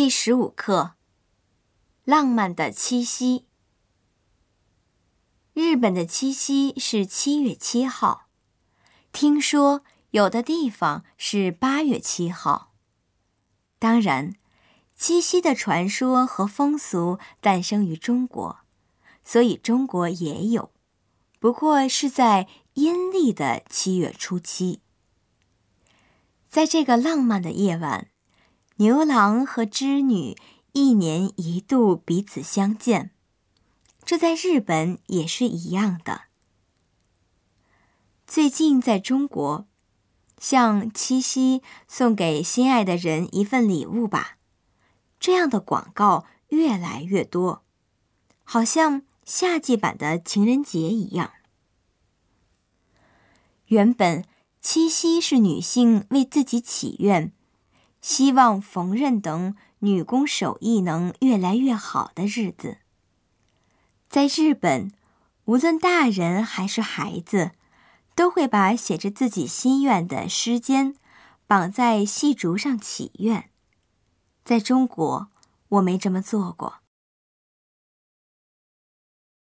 第十五课：浪漫的七夕。日本的七夕是七月七号，听说有的地方是八月七号。当然，七夕的传说和风俗诞生于中国，所以中国也有，不过是在阴历的七月初七。在这个浪漫的夜晚。牛郎和织女一年一度彼此相见，这在日本也是一样的。最近在中国，像七夕送给心爱的人一份礼物吧，这样的广告越来越多，好像夏季版的情人节一样。原本七夕是女性为自己祈愿。希望缝纫等女工手艺能越来越好的日子。在日本，无论大人还是孩子，都会把写着自己心愿的诗笺绑在细竹上祈愿。在中国，我没这么做过。